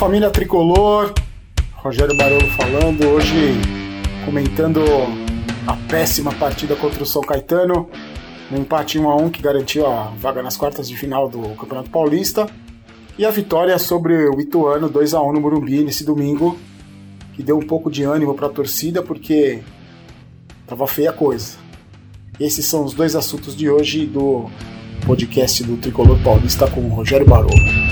família tricolor. Rogério Barolo falando, hoje comentando a péssima partida contra o São Caetano, no empate 1 a 1 que garantiu a vaga nas quartas de final do Campeonato Paulista, e a vitória sobre o Ituano 2 a 1 no Morumbi nesse domingo, que deu um pouco de ânimo para a torcida porque tava feia a coisa. Esses são os dois assuntos de hoje do podcast do Tricolor Paulista com o Rogério Barolo.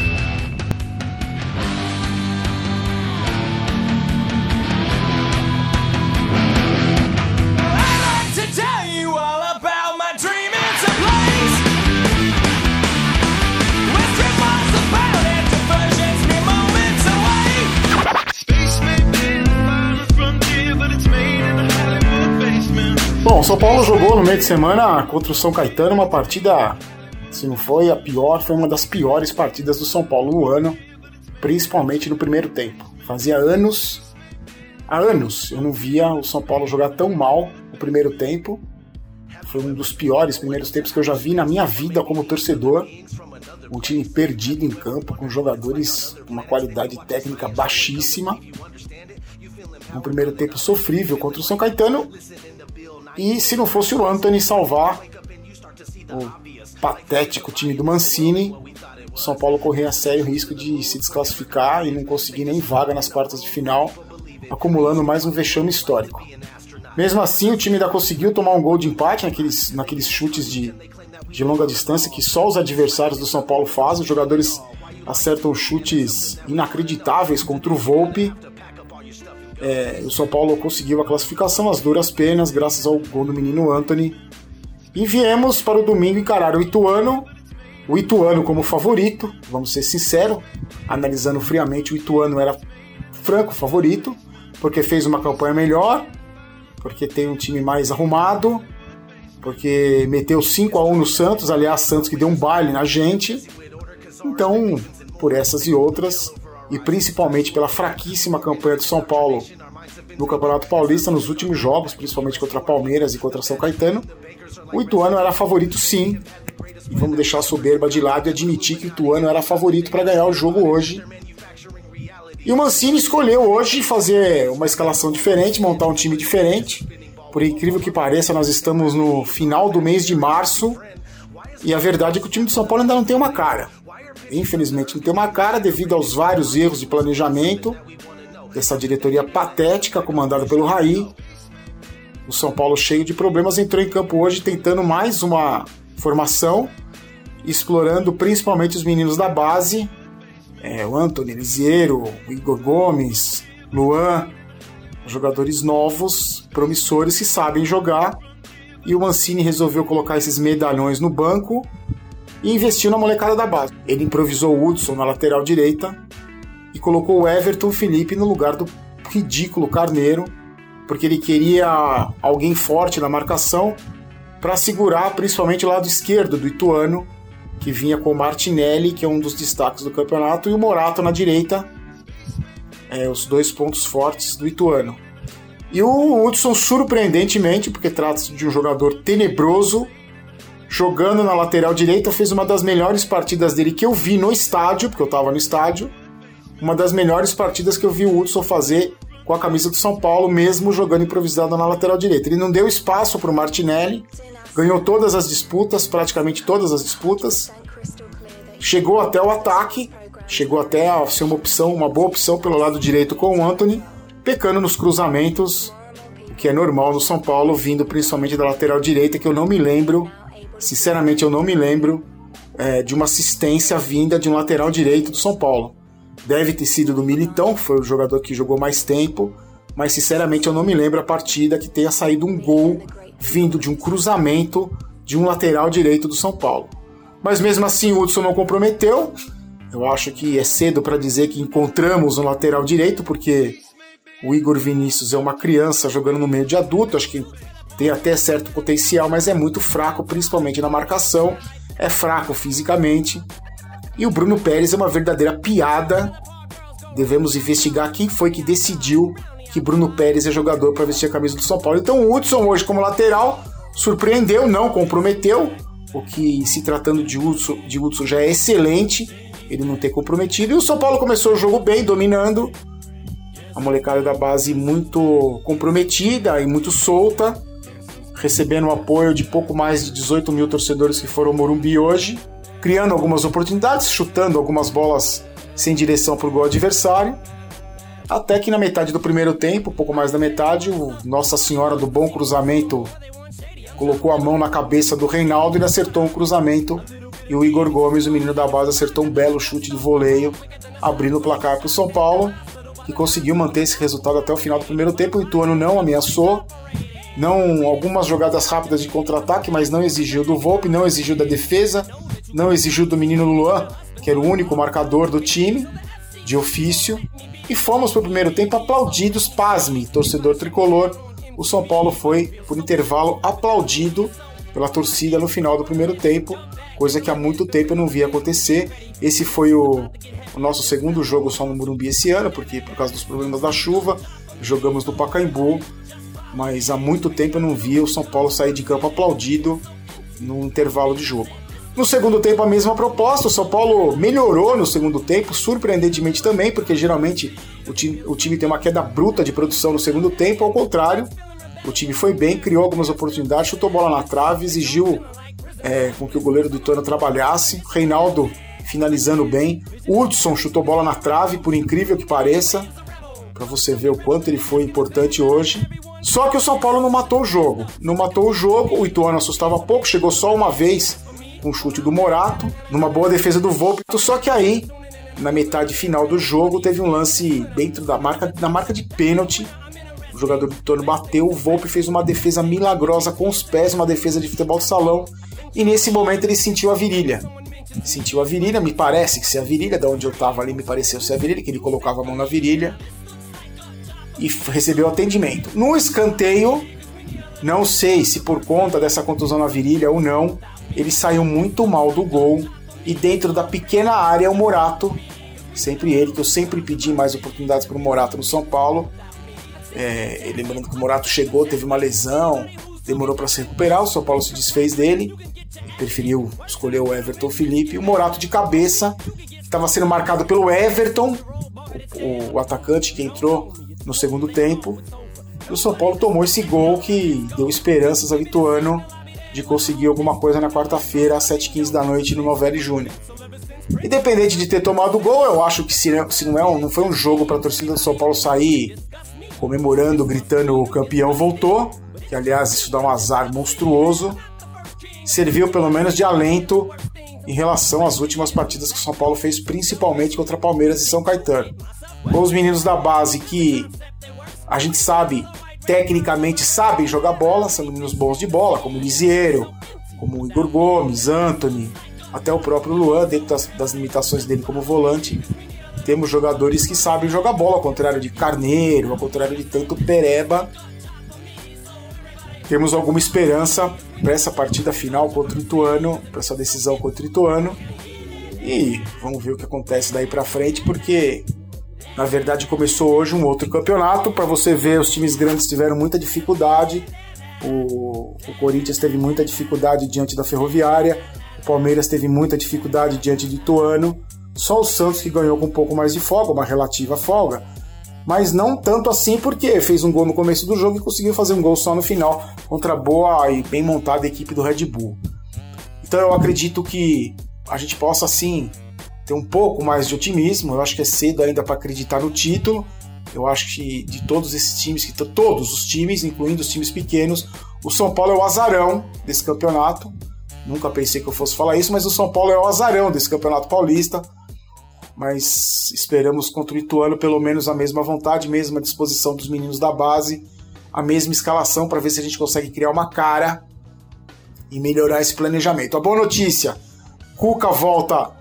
Bom, São Paulo jogou no meio de semana contra o São Caetano uma partida, se não foi a pior, foi uma das piores partidas do São Paulo no ano, principalmente no primeiro tempo. Fazia anos, há anos, eu não via o São Paulo jogar tão mal no primeiro tempo. Foi um dos piores primeiros tempos que eu já vi na minha vida como torcedor. Um time perdido em campo, com jogadores com uma qualidade técnica baixíssima. Um primeiro tempo sofrível contra o São Caetano e se não fosse o Anthony salvar o patético time do Mancini, o São Paulo corria sério risco de se desclassificar e não conseguir nem vaga nas quartas de final, acumulando mais um vexame histórico. Mesmo assim, o time ainda conseguiu tomar um gol de empate naqueles, naqueles chutes de, de longa distância que só os adversários do São Paulo fazem. Os jogadores acertam chutes inacreditáveis contra o Volpe é, o São Paulo conseguiu a classificação às duras penas, graças ao gol do menino Anthony. E viemos para o domingo encarar o Ituano, o Ituano como favorito, vamos ser sinceros, analisando friamente, o Ituano era franco favorito, porque fez uma campanha melhor, porque tem um time mais arrumado, porque meteu 5 a 1 no Santos, aliás, Santos que deu um baile na gente. Então, por essas e outras, e principalmente pela fraquíssima campanha do São Paulo no Campeonato Paulista nos últimos jogos, principalmente contra Palmeiras e contra São Caetano, o Ituano era favorito sim. E vamos deixar a soberba de lado e admitir que o Ituano era favorito para ganhar o jogo hoje. E o Mancini escolheu hoje fazer uma escalação diferente, montar um time diferente. Por incrível que pareça, nós estamos no final do mês de março e a verdade é que o time do São Paulo ainda não tem uma cara. Infelizmente não tem uma cara devido aos vários erros de planejamento dessa diretoria patética comandada pelo Raí. O São Paulo cheio de problemas entrou em campo hoje tentando mais uma formação, explorando principalmente os meninos da base, é, o Antônio Elisiero, o Igor Gomes, Luan, jogadores novos, promissores que sabem jogar. E o Mancini resolveu colocar esses medalhões no banco e investiu na molecada da base. Ele improvisou o Hudson na lateral direita e colocou o Everton Felipe no lugar do ridículo Carneiro, porque ele queria alguém forte na marcação para segurar principalmente o lado esquerdo do Ituano, que vinha com o Martinelli, que é um dos destaques do campeonato, e o Morato na direita, é, os dois pontos fortes do Ituano. E o Hudson, surpreendentemente, porque trata-se de um jogador tenebroso, jogando na lateral direita, fez uma das melhores partidas dele que eu vi no estádio, porque eu estava no estádio. Uma das melhores partidas que eu vi o Hudson fazer com a camisa do São Paulo, mesmo jogando improvisado na lateral direita. Ele não deu espaço para o Martinelli, ganhou todas as disputas, praticamente todas as disputas, chegou até o ataque, chegou até a ser uma opção, uma boa opção pelo lado direito com o Anthony, pecando nos cruzamentos, o que é normal no São Paulo, vindo principalmente da lateral direita, que eu não me lembro Sinceramente, eu não me lembro é, de uma assistência vinda de um lateral direito do São Paulo. Deve ter sido do Militão, que foi o jogador que jogou mais tempo, mas sinceramente eu não me lembro a partida que tenha saído um gol vindo de um cruzamento de um lateral direito do São Paulo. Mas mesmo assim o Hudson não comprometeu. Eu acho que é cedo para dizer que encontramos um lateral direito, porque o Igor Vinícius é uma criança jogando no meio de adulto. Acho que tem até certo potencial, mas é muito fraco, principalmente na marcação, é fraco fisicamente. E o Bruno Pérez é uma verdadeira piada. Devemos investigar quem foi que decidiu que Bruno Pérez é jogador para vestir a camisa do São Paulo. Então o Hudson hoje como lateral surpreendeu, não comprometeu, o que se tratando de Hudson, de Hudson já é excelente. ele não ter comprometido. E o São Paulo começou o jogo bem, dominando. A molecada da base muito comprometida e muito solta, recebendo o apoio de pouco mais de 18 mil torcedores que foram ao Morumbi hoje, criando algumas oportunidades, chutando algumas bolas sem direção para o gol adversário. Até que na metade do primeiro tempo, pouco mais da metade, o Nossa Senhora do Bom Cruzamento colocou a mão na cabeça do Reinaldo e acertou um cruzamento. E o Igor Gomes, o menino da base, acertou um belo chute de voleio, abrindo o placar para o São Paulo, que conseguiu manter esse resultado até o final do primeiro tempo. O Ituano não ameaçou, não algumas jogadas rápidas de contra-ataque, mas não exigiu do Volpe, não exigiu da defesa, não exigiu do menino Luan, que era o único marcador do time, de ofício. E fomos para o primeiro tempo aplaudidos, pasme, torcedor tricolor. O São Paulo foi, por intervalo, aplaudido pela torcida no final do primeiro tempo, coisa que há muito tempo eu não via acontecer. Esse foi o, o nosso segundo jogo só no Morumbi esse ano, porque por causa dos problemas da chuva, jogamos no Pacaembu, mas há muito tempo eu não via o São Paulo sair de campo aplaudido no intervalo de jogo. No segundo tempo, a mesma proposta. O São Paulo melhorou no segundo tempo, surpreendentemente também, porque geralmente o time, o time tem uma queda bruta de produção no segundo tempo. Ao contrário, o time foi bem, criou algumas oportunidades, chutou bola na trave, exigiu é, com que o goleiro do Ituano trabalhasse. Reinaldo finalizando bem. Hudson chutou bola na trave, por incrível que pareça, para você ver o quanto ele foi importante hoje. Só que o São Paulo não matou o jogo. Não matou o jogo, o Ituano assustava pouco, chegou só uma vez com um chute do Morato, numa boa defesa do Volpe. Só que aí, na metade final do jogo, teve um lance dentro da marca, da marca de pênalti. O jogador do Ituano bateu, o Volpe fez uma defesa milagrosa com os pés, uma defesa de futebol de salão. E nesse momento ele sentiu a virilha. Sentiu a virilha, me parece que se a virilha, da onde eu tava ali, me pareceu ser a virilha, que ele colocava a mão na virilha e recebeu atendimento. No escanteio, não sei se por conta dessa contusão na virilha ou não, ele saiu muito mal do gol e dentro da pequena área o Morato, sempre ele, que eu sempre pedi mais oportunidades para o Morato no São Paulo. É, lembrando que o Morato chegou, teve uma lesão, demorou para se recuperar, o São Paulo se desfez dele preferiu escolher o Everton Felipe. O Morato de cabeça, estava sendo marcado pelo Everton, o, o atacante que entrou no segundo tempo. E o São Paulo tomou esse gol que deu esperanças ao Lituano de conseguir alguma coisa na quarta-feira às 7h15 da noite no Novelli Júnior. Independente de ter tomado o gol, eu acho que se, não, é um, não foi um jogo para a torcida do São Paulo sair comemorando, gritando o campeão voltou, que aliás isso dá um azar monstruoso, serviu pelo menos de alento em relação às últimas partidas que o São Paulo fez, principalmente contra Palmeiras e São Caetano. Com os meninos da base que a gente sabe tecnicamente sabem jogar bola, são meninos bons de bola, como o como o Igor Gomes, Anthony, até o próprio Luan, dentro das, das limitações dele como volante. Temos jogadores que sabem jogar bola, ao contrário de Carneiro, ao contrário de tanto Pereba. Temos alguma esperança para essa partida final contra o Ituano, para essa decisão contra o Ituano. E vamos ver o que acontece daí para frente, porque na verdade, começou hoje um outro campeonato. Para você ver, os times grandes tiveram muita dificuldade. O, o, Corinthians teve muita dificuldade diante da Ferroviária. O Palmeiras teve muita dificuldade diante de Ituano. Só o Santos que ganhou com um pouco mais de folga, uma relativa folga. Mas não tanto assim porque fez um gol no começo do jogo e conseguiu fazer um gol só no final contra a boa e bem montada equipe do Red Bull. Então eu acredito que a gente possa sim ter um pouco mais de otimismo. Eu acho que é cedo ainda para acreditar no título. Eu acho que de todos esses times, que todos os times, incluindo os times pequenos, o São Paulo é o azarão desse campeonato. Nunca pensei que eu fosse falar isso, mas o São Paulo é o azarão desse campeonato paulista. Mas esperamos contra o Ituano pelo menos a mesma vontade, mesma disposição dos meninos da base, a mesma escalação para ver se a gente consegue criar uma cara e melhorar esse planejamento. A boa notícia: Cuca volta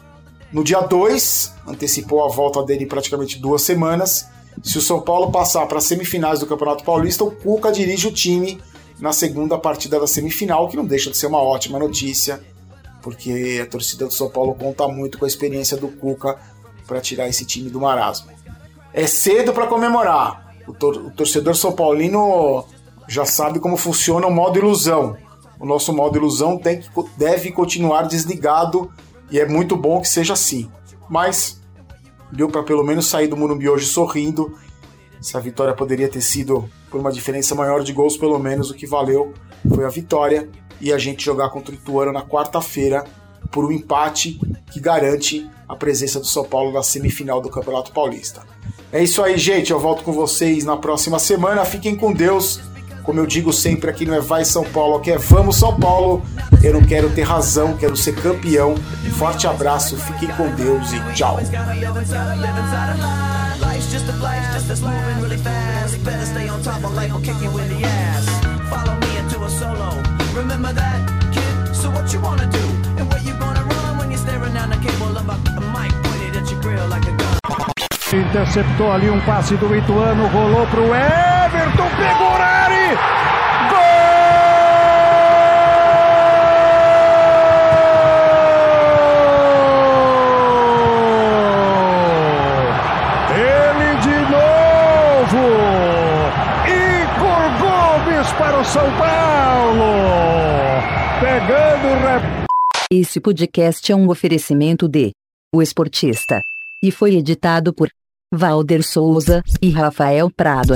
no dia 2, antecipou a volta dele praticamente duas semanas. Se o São Paulo passar para as semifinais do Campeonato Paulista, o Cuca dirige o time na segunda partida da semifinal, que não deixa de ser uma ótima notícia, porque a torcida do São Paulo conta muito com a experiência do Cuca para tirar esse time do marasmo. É cedo para comemorar. O, tor o torcedor São Paulino já sabe como funciona o modo ilusão. O nosso modo ilusão tem que, deve continuar desligado e é muito bom que seja assim. mas deu para pelo menos sair do Morumbi hoje sorrindo. Se a vitória poderia ter sido por uma diferença maior de gols, pelo menos o que valeu foi a vitória e a gente jogar contra o Ituano na quarta-feira por um empate que garante a presença do São Paulo na semifinal do Campeonato Paulista. É isso aí, gente. Eu volto com vocês na próxima semana. Fiquem com Deus. Como eu digo sempre, aqui não é Vai São Paulo, aqui é Vamos São Paulo. Eu não quero ter razão, quero ser campeão. Forte abraço, fiquem com Deus e tchau. Interceptou ali um passe do Ituano, rolou pro Everton, pegou o para o São Paulo. Pegando o rep... Esse podcast é um oferecimento de O Esportista e foi editado por Valder Souza e Rafael Prado.